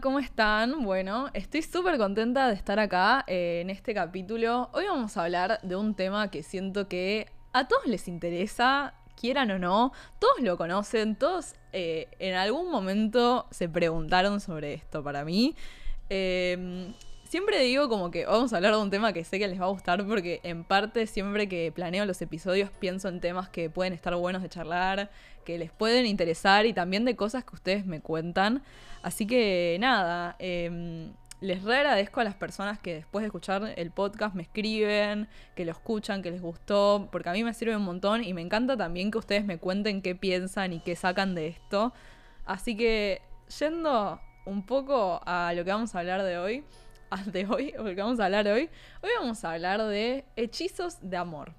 ¿cómo están? Bueno, estoy súper contenta de estar acá eh, en este capítulo. Hoy vamos a hablar de un tema que siento que a todos les interesa, quieran o no, todos lo conocen, todos eh, en algún momento se preguntaron sobre esto para mí. Em, siempre digo como que vamos a hablar de un tema que sé que les va a gustar porque en parte siempre que planeo los episodios pienso en temas que pueden estar buenos de charlar, que les pueden interesar y también de cosas que ustedes me cuentan. Así que nada, em, les re agradezco a las personas que después de escuchar el podcast me escriben, que lo escuchan, que les gustó, porque a mí me sirve un montón y me encanta también que ustedes me cuenten qué piensan y qué sacan de esto. Así que yendo un poco a lo que vamos a hablar de hoy, de hoy, o lo que vamos a hablar hoy, hoy vamos a hablar de hechizos de amor.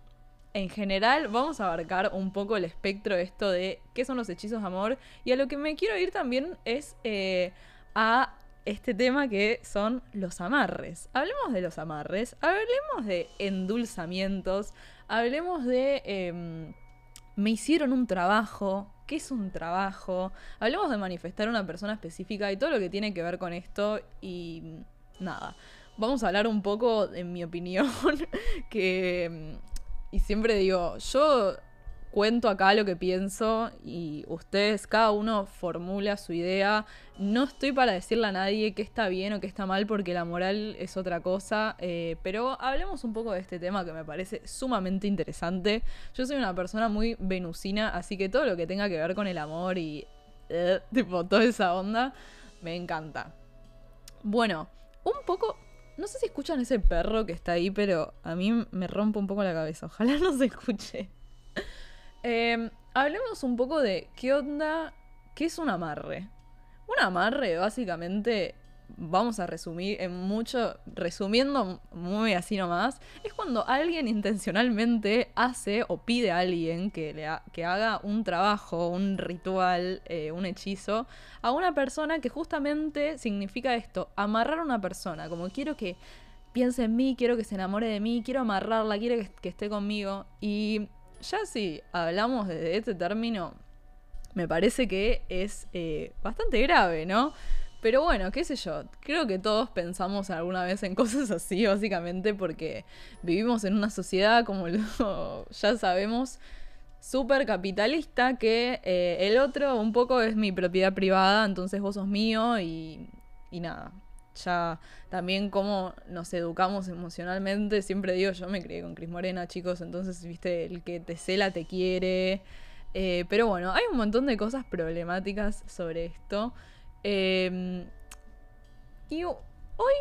En general vamos a abarcar un poco el espectro de esto de qué son los hechizos de amor y a lo que me quiero ir también es eh, a este tema que son los amarres. Hablemos de los amarres, hablemos de endulzamientos, hablemos de em, me hicieron un trabajo, qué es un trabajo, hablemos de manifestar a una persona específica y todo lo que tiene que ver con esto y nada. Vamos a hablar un poco, en mi opinión, que... em, Y siempre digo, yo cuento acá lo que pienso y ustedes, cada uno formula su idea. No estoy para decirle a nadie qué está bien o qué está mal porque la moral es otra cosa, eh, pero hablemos un poco de este tema que me parece sumamente interesante. Yo soy una persona muy venusina, así que todo lo que tenga que ver con el amor y eh, tipo toda esa onda, me encanta. Bueno, un poco... No sé si escuchan ese perro que está ahí, pero a mí me rompe un poco la cabeza. Ojalá no se escuche. Eh, hablemos un poco de qué onda, qué es un amarre. Un amarre, básicamente, vamos a resumir en mucho, resumiendo muy así nomás, es cuando alguien intencionalmente hace o pide a alguien que, le que haga un trabajo, un ritual, eh, un hechizo a una persona que justamente significa esto, amarrar a una persona, como quiero que piense en mí, quiero que se enamore de mí, quiero amarrarla, quiero que, esté conmigo. Y ya si hablamos de este término, me parece que es eh, bastante grave, ¿no? Pero bueno, qué sé yo, creo que todos pensamos alguna vez en cosas así, básicamente porque vivimos en una sociedad, como lo- ya sabemos, súper capitalista, que eh, el otro un poco es mi propiedad privada, entonces vos sos mío y, y nada. Ya también cómo nos educamos emocionalmente, siempre digo, yo me crié con Cris Morena, chicos, entonces, viste, el que te cela te quiere. Eh, pero bueno, hay un montón de cosas problemáticas sobre esto. Eh, y ho- hoy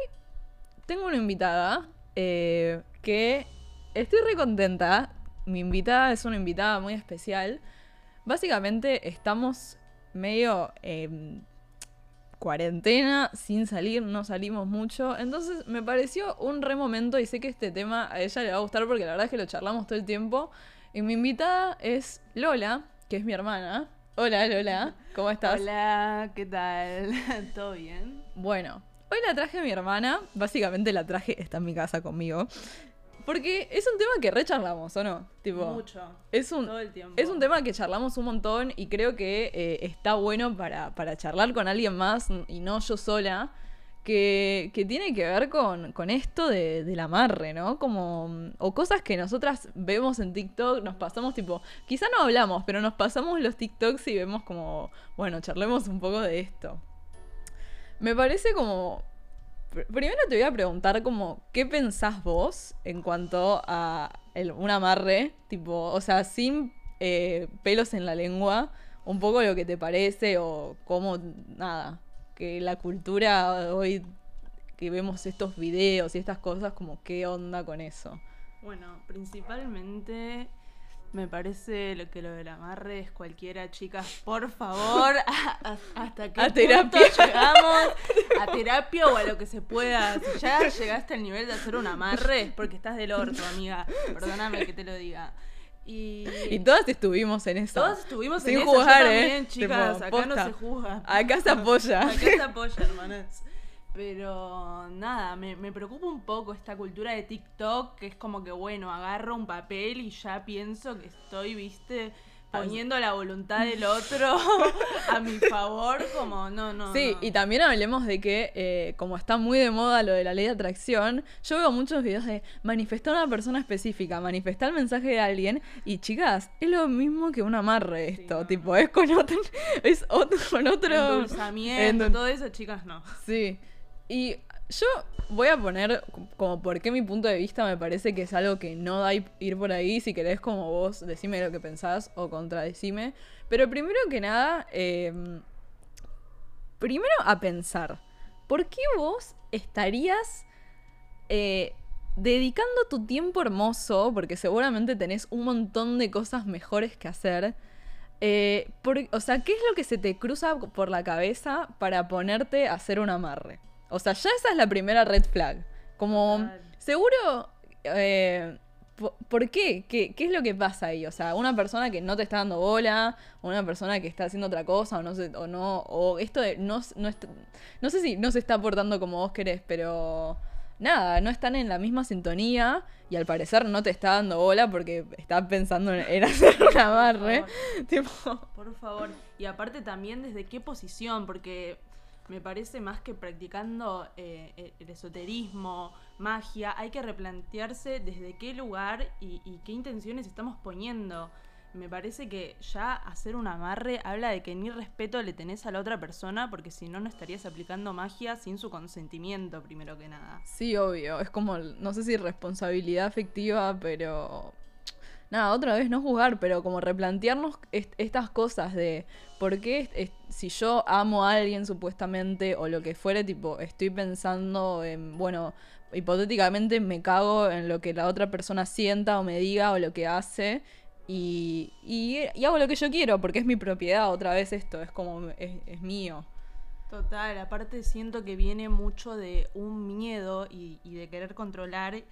tengo una invitada eh, que estoy re contenta. Mi invitada es una invitada muy especial. Básicamente estamos medio en cuarentena, sin salir, no salimos mucho. Entonces me pareció un re momento y sé que este tema a ella le va a gustar porque la verdad es que lo charlamos todo el tiempo. Y mi invitada es Lola, que es mi hermana. Hola Lola, ¿cómo estás? Hola, ¿qué tal? ¿Todo bien? Bueno, hoy la traje a mi hermana, básicamente la traje, está en mi casa conmigo, porque es un tema que re charlamos, ¿o no? Tipo, Mucho. es un, Todo el tiempo. es un tema que charlamos un montón y creo que eh, está bueno para, para charlar con alguien más y no yo sola, que, tiene que ver con, con esto de, del amarre, ¿no? Como, o cosas que nosotras vemos en TikTok, nos pasamos tipo, quizá no hablamos, pero nos pasamos los TikToks y vemos como, bueno, charlemos un poco de esto. Me parece como... pr- Primero te voy a preguntar como, ¿qué pensás vos en cuanto a un amarre? Tipo, o sea, sin eh, pelos en la lengua, un poco lo que te parece o cómo, nada, que la cultura hoy que vemos estos videos y estas cosas, como qué onda con eso. Bueno, principalmente me parece lo que lo del amarre es cualquiera, chicas, por favor, a- a- hasta qué A terapia. llegamos a terapia o a lo que se pueda. Si ya llegaste al nivel de hacer un amarre, es porque estás del orto, amiga. Perdóname que te lo diga. Y, Y todas estuvimos en eso. todos estuvimos Sin en eso, juzgar, yo ¿eh? también, chicas, Tipo, acá no se juzga. Acá se apoya. Acá se apoya, hermanas. Pero nada, me, me preocupa un poco esta cultura de TikTok, que es como que, bueno, agarro un papel y ya pienso que estoy, viste, poniendo la voluntad del otro a mi favor, como no, no. Sí, no. y también hablemos de que, eh, como está muy de moda lo de la ley de atracción, yo veo muchos videos de manifestar a una persona específica, manifestar el mensaje de alguien, y chicas, es lo mismo que un amarre Sí, esto, no, tipo, es con otro, es otro, con otro... Endulzamiento, Endul- todo eso, chicas, no. Sí. Y yo voy a poner como por qué mi punto de vista me parece que es algo que no da ir por ahí. Si querés, como vos, decime lo que pensás o contradecime. Pero primero que nada, eh, primero a pensar, ¿por qué vos estarías eh, dedicando tu tiempo hermoso? Porque seguramente tenés un montón de cosas mejores que hacer. eh, por- o sea, ¿qué es lo que se te cruza por la cabeza para ponerte a hacer un amarre? O sea, ya esa es la primera red flag. Como, seguro, eh, po- ¿por qué? qué? ¿Qué es lo que pasa ahí? O sea, una persona que no te está dando bola, una persona que está haciendo otra cosa, o no sé, o no, o esto de no, no, est- no sé si no se está portando como vos querés, pero nada, no están en la misma sintonía y al parecer no te está dando bola porque está pensando en, hacer un amarre. Tipo, Por favor. Y aparte también desde qué posición, porque me parece más que practicando eh, el- el esoterismo, magia, hay que replantearse desde qué lugar y, y qué intenciones estamos poniendo. Me parece que ya hacer un amarre habla de que ni respeto le tenés a la otra persona, porque si no, no estarías aplicando magia sin su consentimiento, primero que nada. sí, obvio, es como, no sé si responsabilidad afectiva, pero... Nada, otra vez no jugar, pero como replantearnos est- estas cosas de por qué si yo amo a alguien supuestamente o lo que fuere, tipo, estoy pensando en, bueno, hipotéticamente me cago en lo que la otra persona sienta o me diga o lo que hace y, y, hago lo que yo quiero porque es mi propiedad, otra vez esto, es como, es, es mío. Total, aparte siento que viene mucho de un miedo y de querer controlar.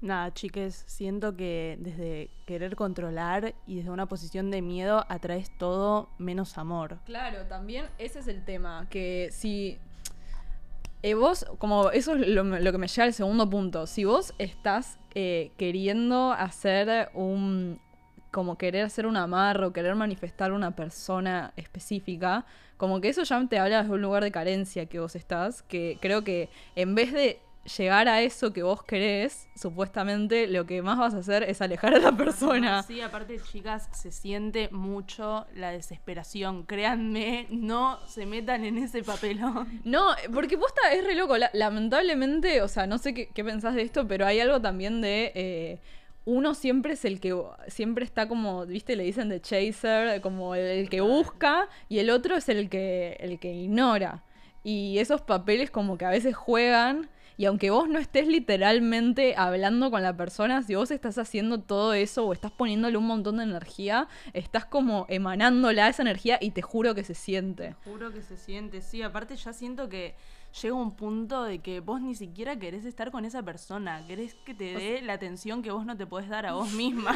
Nada, chiques, siento que desde querer controlar y desde una posición de miedo atraes todo menos amor. Claro, también ese es el tema, que si eh, vos, como eso es lo, que me lleva al segundo punto, si vos estás eh, queriendo hacer un, como querer hacer un amarro, querer manifestar una persona específica, como que eso ya te habla de un lugar de carencia que vos estás, que creo que en vez de llegar a eso que vos querés, supuestamente lo que más vas a hacer es alejar a la persona. Sí, aparte, chicas, se siente mucho la desesperación. Créanme, no se metan en ese papelón. No, porque posta es re loco. La- lamentablemente, o sea, no sé qué, qué pensás de esto, pero hay algo también de. eh, uno siempre es el que siempre está como, viste, le dicen de chaser, como el, el que busca, y el otro es el que, el que ignora. Y esos papeles como que a veces juegan. Y aunque vos no estés literalmente hablando con la persona, si vos estás haciendo todo eso o estás poniéndole un montón de energía, estás como emanándola esa energía y te juro que se siente. Juro que se siente, sí. Aparte, ya siento que llega un punto de que vos ni siquiera querés estar con esa persona. Querés que te dé la atención que vos no te podés dar a vos misma.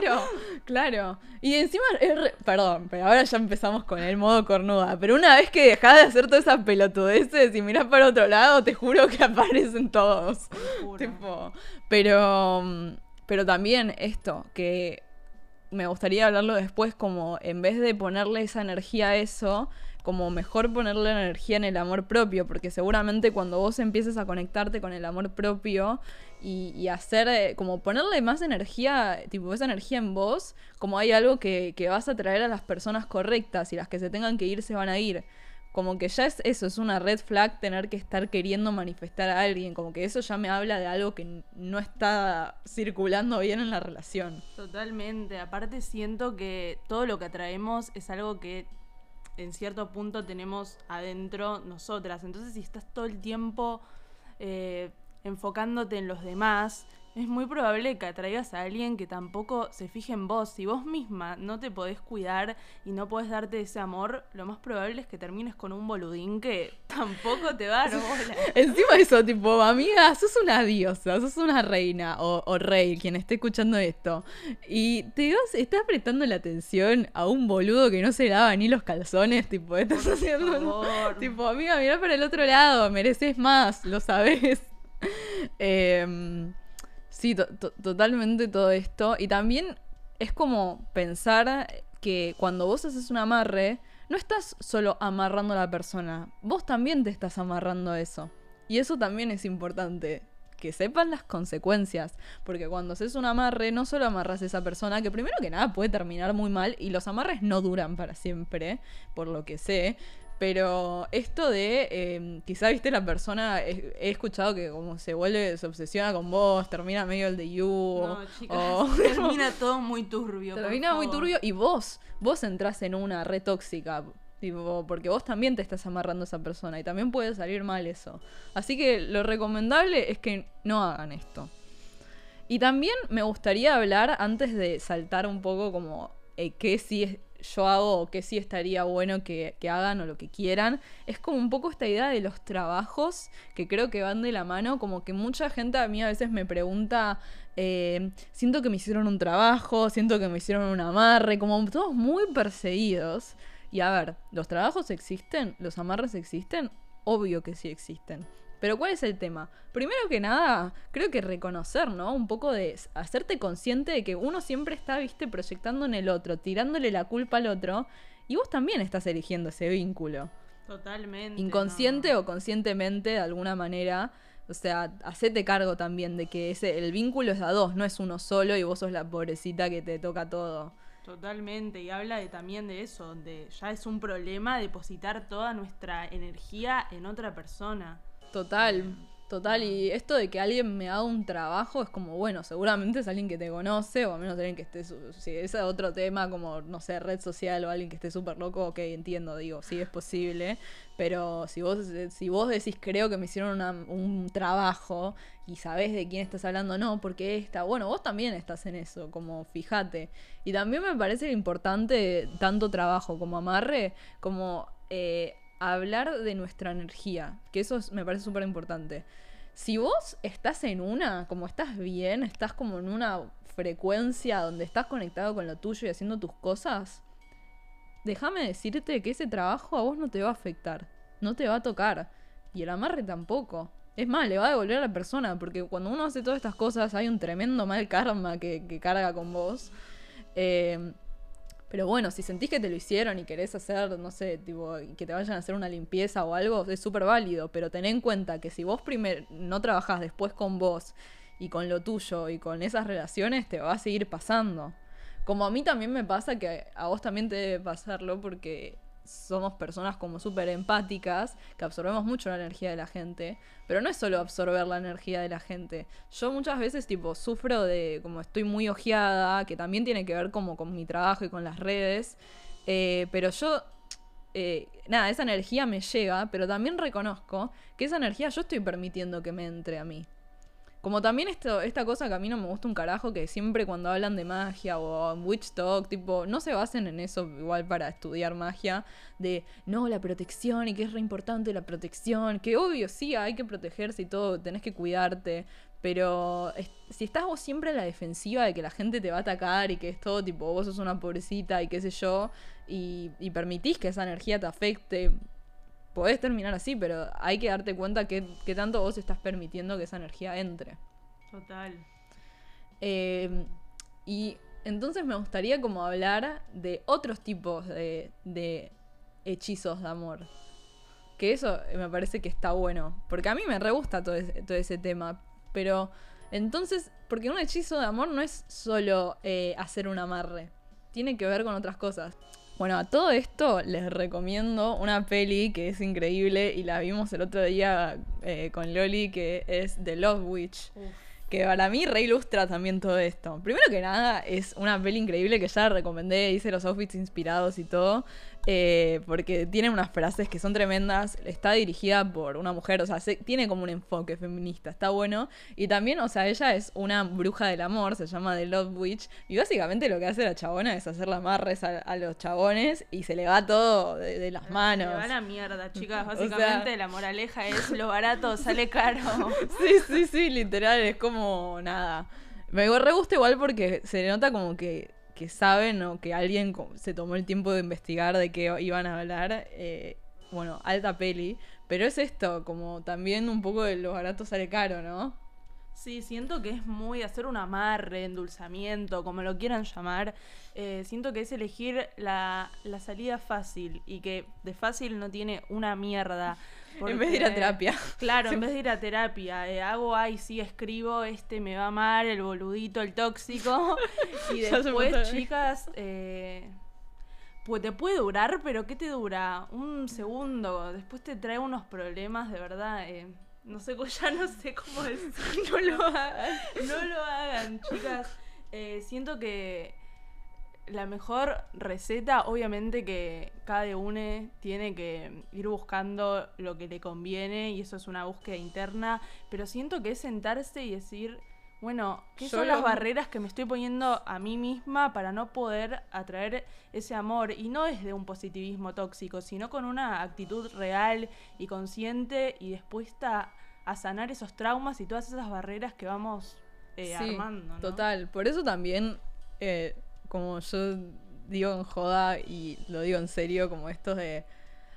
Claro, claro. Y encima, es re- perdón, pero ahora ya empezamos con el modo cornuda. Pero una vez que dejás de hacer todas esas pelotudeces y mirás para otro lado, te juro que aparecen todos. Juro. Tipo, pero, pero también esto, que me gustaría hablarlo después, como en vez de ponerle esa energía a eso, como mejor ponerle energía en el amor propio, porque seguramente cuando vos empieces a conectarte con el amor propio y, hacer, eh, como ponerle más energía, tipo esa energía en vos, como hay algo que, que vas a traer a las personas correctas y las que se tengan que ir se van a ir. Como que ya es eso, es una red flag tener que estar queriendo manifestar a alguien, como que eso ya me habla de algo que no está circulando bien en la relación. Totalmente. Aparte, siento que todo lo que atraemos es algo que en cierto punto tenemos adentro nosotras. Entonces, si estás todo el tiempo eh, enfocándote en los demás, Es muy probable que atraigas a alguien que tampoco se fije en vos. Si vos misma no te podés cuidar y no podés darte ese amor, lo más probable es que termines con un boludín que tampoco te va a dar bola. Encima de eso, tipo, amiga, sos una diosa, sos una reina o, o rey, quien esté escuchando esto. Y te vas, estás prestando la atención a un boludo que no se lava ni los calzones, tipo, estás Por haciendo... favor. Tipo, amiga, mirá para el otro lado, mereces más, lo sabes. Em, sí, to- to- totalmente todo esto. Y también es como pensar que cuando vos haces un amarre, no estás solo amarrando a la persona, vos también te estás amarrando a eso. Y eso también es importante. Que sepan las consecuencias. Porque cuando haces un amarre, no solo amarras a esa persona, que primero que nada puede terminar muy mal. Y los amarres no duran para siempre, por lo que sé. Pero esto de, eh, quizá viste la persona, he, he escuchado que como se vuelve, se obsesiona con vos, termina medio el de you. No, chicas, o- termina todo muy turbio. termina muy turbio y vos, vos entras en una red tóxica. Tipo, porque vos también te estás amarrando a esa persona y también puede salir mal eso. Así que lo recomendable es que no hagan esto. Y también me gustaría hablar, antes de saltar un poco como eh, qué sí es- yo hago o qué sí estaría bueno que, que hagan o lo que quieran, es como un poco esta idea de los trabajos que creo que van de la mano, como que mucha gente a mí a veces me pregunta, eh, siento que me hicieron un trabajo, siento que me hicieron un amarre, como todos muy perseguidos. Y a ver, ¿los trabajos existen? ¿Los amarres existen? Obvio que sí existen. Pero ¿cuál es el tema? Primero que nada, creo que reconocer, ¿no? Un poco de hacerte consciente de que uno siempre está, viste, proyectando en el otro, tirándole la culpa al otro, y vos también estás eligiendo ese vínculo. Totalmente. Inconsciente no. o conscientemente, de alguna manera. O sea, hacete cargo también de que ese, el vínculo es a dos, no es uno solo y vos sos la pobrecita que te toca todo. Totalmente, y habla de, también de eso, de ya es un problema depositar toda nuestra energía en otra persona. Total, total. Y esto de que alguien me haga un trabajo es como, bueno, seguramente es alguien que te conoce, o al menos alguien que esté. Si es otro tema, como, no sé, red social o alguien que esté súper loco, ok, entiendo, digo, sí es posible. Pero si vos, si vos decís, creo que me hicieron un trabajo y sabés de quién estás hablando, no, porque esta, bueno, vos también estás en eso, como fíjate. Y también me parece importante, tanto trabajo como amarre, como eh, hablar de nuestra energía, que eso es- me parece súper importante. Si vos estás en una, como estás bien, estás como en una frecuencia donde estás conectado con lo tuyo y haciendo tus cosas, déjame decirte que ese trabajo a vos no te va a afectar, no te va a tocar. Y el amarre tampoco. Es más, le va a devolver a la persona, porque cuando uno hace todas estas cosas hay un tremendo mal karma que, que carga con vos. Eh, pero bueno, si sentís que te lo hicieron y querés hacer, no sé, tipo, que te vayan a hacer una limpieza o algo, es súper válido. Pero ten en cuenta que si vos primero no trabajás después con vos y con lo tuyo y con esas relaciones, te va a seguir pasando. Como a mí también me pasa que a vos también te debe pasarlo porque somos personas como súper empáticas, que absorbemos mucho la energía de la gente, pero no es solo absorber la energía de la gente. Yo muchas veces tipo sufro de como estoy muy ojeada, que también tiene que ver como con mi trabajo y con las redes, eh, pero yo eh, nada, esa energía me llega, pero también reconozco que esa energía yo estoy permitiendo que me entre a mí. Como también esto, esta cosa que a mí no me gusta un carajo, que siempre cuando hablan de magia o Witch Talk, tipo, no se basen en eso igual para estudiar magia, de no, la protección y que es re importante la protección, que obvio sí, hay que protegerse y todo, tenés que cuidarte, pero si estás vos siempre a la defensiva de que la gente te va a atacar y que es todo tipo, vos sos una pobrecita y qué sé yo, y permitís que esa energía te afecte, podés terminar así, pero hay que darte cuenta que, que tanto vos estás permitiendo que esa energía entre. Total. Eh, y entonces me gustaría como hablar de otros tipos de, de hechizos de amor. Que eso me parece que está bueno. Porque a mí me re gusta todo ese, todo ese tema. Pero entonces, porque un hechizo de amor no es solo eh, hacer un amarre. Tiene que ver con otras cosas. Bueno, a todo esto les recomiendo una peli que es increíble y la vimos el otro día eh, con Loli, que es The Love Witch Uf. que para mí reilustra también todo esto. Primero que nada, es una peli increíble que ya la recomendé, hice los outfits inspirados y todo. Eh, porque tiene unas frases que son tremendas, está dirigida por una mujer, o sea, se- tiene como un enfoque feminista, está bueno. Y también, o sea, ella es una bruja del amor, se llama The Love Witch, y básicamente lo que hace la chabona es hacerle amarres a, a los chabones y se le va todo de, de las manos. Se va a la mierda, chicas. O Básicamente sea- la moraleja es lo barato sale caro. Sí, sí, sí, literal, es como nada. Me re gusta igual porque se nota como que, que saben o que alguien se tomó el tiempo de investigar de qué iban a hablar. eh, bueno, alta peli. Pero es esto, como también un poco de lo barato sale caro, ¿no? Sí, siento que es muy hacer un amarre, endulzamiento, como lo quieran llamar. Eh, siento que es elegir la, la salida fácil y que de fácil no tiene una mierda. En vez de ir a terapia. Claro, en vez de ir a terapia, eh, hago, ay, sí, escribo, este me va mal, el boludito, el tóxico. y después, chicas, eh, pues te puede durar, pero ¿qué te dura? Un segundo, después te trae unos problemas, de verdad. eh, no sé, ya no sé cómo decir. No lo hagan. No lo hagan, chicas. Eh, siento que la mejor receta, obviamente que cada uno tiene que ir buscando lo que le conviene y eso es una búsqueda interna, pero siento que es sentarse y decir, bueno, ¿qué Yo son lo- las barreras que me estoy poniendo a mí misma para no poder atraer ese amor? Y no es de un positivismo tóxico, sino con una actitud real y consciente y dispuesta a sanar esos traumas y todas esas barreras que vamos eh, Sí, armando. ¿no? Total. Por eso también, eh, como yo digo en joda y lo digo en serio, como esto de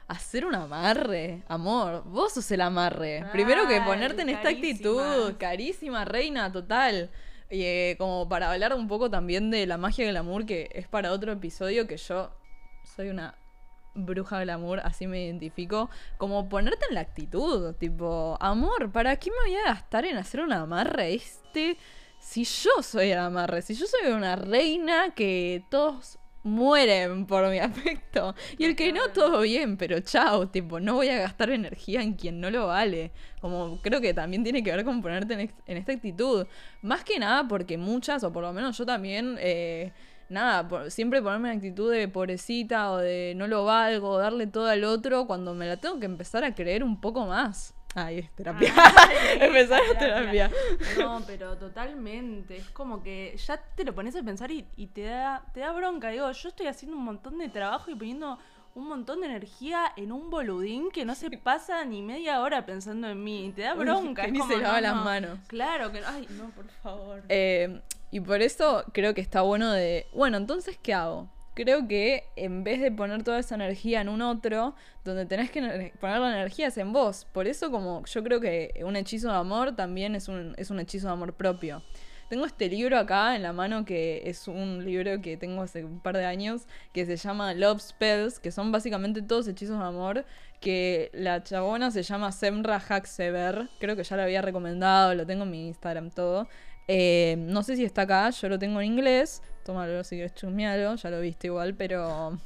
hacer un amarre, amor. Vos sos el amarre. Primero que ponerte en esta actitud, carísima reina, total. Y eh, como para hablar un poco también de la magia del amor, que es para otro episodio que yo soy una bruja glamour, así me identifico, como ponerte en la actitud, tipo, amor, ¿para qué me voy a gastar en hacer un amarre este si yo soy el amarre? Si yo soy una reina que todos mueren por mi afecto. Y el que no, todo bien, pero chao, tipo, no voy a gastar energía en quien no lo vale. Como creo que también tiene que ver con ponerte en, en esta actitud. Más que nada porque muchas, o por lo menos yo también, eh, nada, por- siempre ponerme en actitud de pobrecita o de no lo valgo, darle todo al otro, cuando me la tengo que empezar a creer un poco más. Ay, es terapia. Ay, empezar a terapia. terapia. No, pero totalmente. Es como que ya te lo pones a pensar y, y te, da, te da bronca. Digo, yo estoy haciendo un montón de trabajo y poniendo un montón de energía en un boludín que no se pasa ni media hora pensando en mí. Y te da Uy, bronca. que es ni como, se lava no, las no. manos. Claro que no. Ay, no, por favor. Eh, y por eso creo que está bueno de, bueno, entonces, ¿qué hago? Creo que en vez de poner toda esa energía en un otro, donde tenés que poner la energía es en vos. Por eso como yo creo que un hechizo de amor también es un, es un hechizo de amor propio. Tengo este libro acá en la mano que es un libro que tengo hace un par de años que se llama Love Spells, que son básicamente todos hechizos de amor, que la chabona se llama Semra Haxever, creo que ya lo había recomendado, lo tengo en mi Instagram todo. Eh, no sé si está acá, yo lo tengo en inglés, tómalo si quieres chusmealo, ya lo viste igual, pero...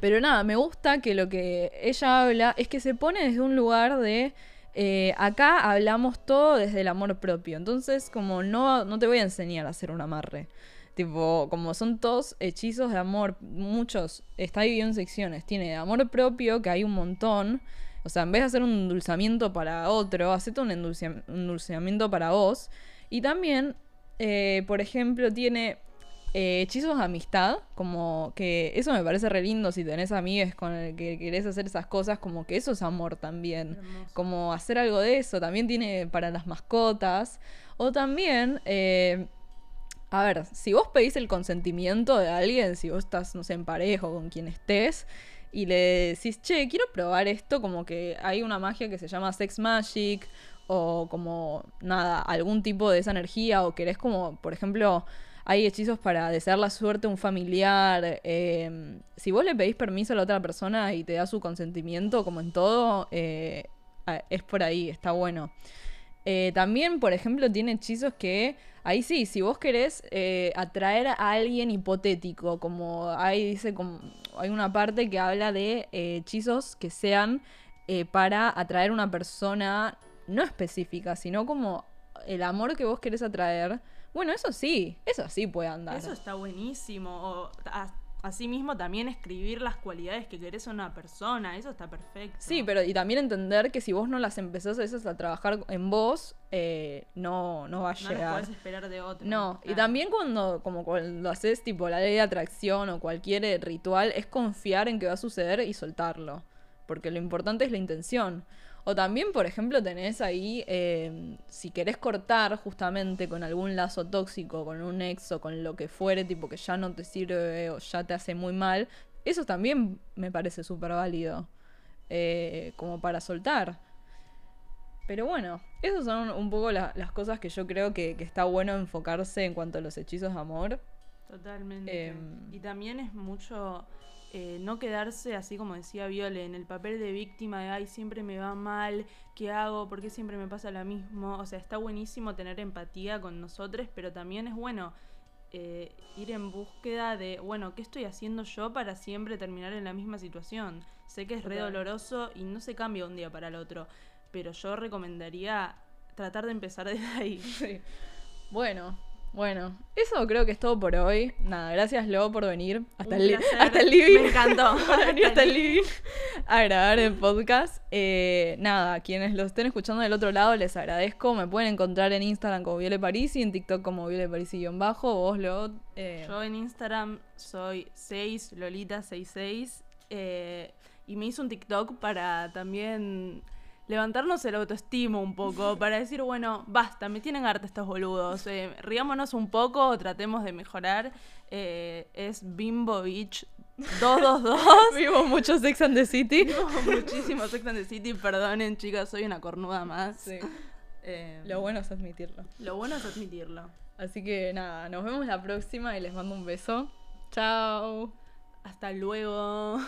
Pero nada, me gusta que lo que ella habla es que se pone desde un lugar de... eh, acá hablamos todo desde el amor propio. Entonces, como no, no te voy a enseñar a hacer un amarre. Tipo, como son todos hechizos de amor, muchos, está dividido en secciones. Tiene amor propio, que hay un montón. O sea, en vez de hacer un endulzamiento para otro, hacete un endulzamiento para vos. Y también, eh, por ejemplo, tiene eh, hechizos de amistad, como que eso me parece re lindo si tenés amigues con el que querés hacer esas cosas, como que eso es amor también. Hermoso. Como hacer algo de eso, también tiene para las mascotas. O también, eh, a ver, si vos pedís el consentimiento de alguien, si vos estás, no sé, en pareja o con quien estés, y le decís, che, quiero probar esto, como que hay una magia que se llama Sex Magic, o como, nada, algún tipo de esa energía, o querés como, por ejemplo, hay hechizos para desear la suerte a un familiar. eh, si vos le pedís permiso a la otra persona y te da su consentimiento, como en todo, eh, a- es por ahí, está bueno. Eh, también, por ejemplo, tiene hechizos que, ahí sí, si vos querés eh, atraer a alguien hipotético, como ahí dice, como, hay una parte que habla de hechizos que sean para atraer una persona no específica, sino como el amor que vos querés atraer. Bueno, eso sí, eso sí puede andar. Eso está buenísimo. O a- Asimismo, también escribir las cualidades que querés en una persona, eso está perfecto. Sí, pero y también entender que si vos no las empezás a veces a trabajar en vos, eh, no, no va a no las llegar. podés esperar de otro. No, y también cuando, como cuando haces tipo la ley de atracción o cualquier eh, ritual, es confiar en que va a suceder y soltarlo. Porque lo importante es la intención. O también, por ejemplo, tenés ahí, eh, si querés cortar justamente con algún lazo tóxico, con un ex o con lo que fuere, tipo que ya no te sirve o ya te hace muy mal, eso también me parece súper válido. eh, como para soltar. Pero bueno, esas son un poco la- las cosas que yo creo que, que está bueno enfocarse en cuanto a los hechizos de amor. Totalmente. Em, y también es mucho eh, no quedarse, así como decía Viole, en el papel de víctima de, ay, siempre me va mal, ¿qué hago? ¿Por qué siempre me pasa lo mismo? O sea, está buenísimo tener empatía con nosotros, pero también es bueno eh, ir en búsqueda de, bueno, ¿qué estoy haciendo yo para siempre terminar en la misma situación? Sé que es re doloroso y no se cambia un día para el otro, pero yo recomendaría tratar de empezar desde ahí. Sí. Bueno, bueno, eso creo que es todo por hoy. Nada, gracias Lo por venir hasta, Un el, hasta el living. Me encantó. venir hasta el living a grabar el podcast. Eh, nada, quienes lo estén escuchando del otro lado les agradezco. Me pueden encontrar en Instagram como Viole Parisi, en TikTok como Viole Parisi-bajo. Vos, Lo. eh, Yo en Instagram soy 6 Lolita66 eh, y me hice un TikTok para también levantarnos el autoestima un poco, para decir, bueno, basta, me tienen harta estos boludos, eh, riámonos un poco, tratemos de mejorar. Eh, es Bimbo Beach 222. Vimos mucho Sex and the City. Muchísimo Sex and the City, perdonen chicas, soy una cornuda más. Sí. Eh, Lo bueno es admitirlo. lo bueno es admitirlo. Así que nada, nos vemos la próxima y les mando un beso. Chao. Hasta luego.